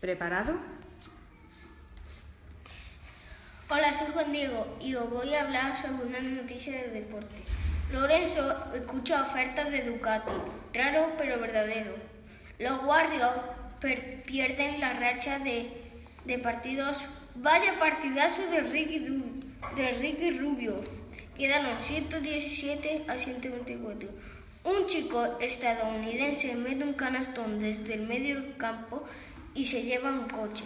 ¿Preparado? Hola, soy Juan Diego y os voy a hablar sobre una noticia de deporte. Lorenzo escucha ofertas de Ducati, raro pero verdadero. Los Warriors pierden la racha de, de, partidos. Vaya partidazo de Ricky, de Ricky Rubio. Quedaron 117 a 124. Un chico estadounidense mete un canastón desde el medio campo y se lleva un coche.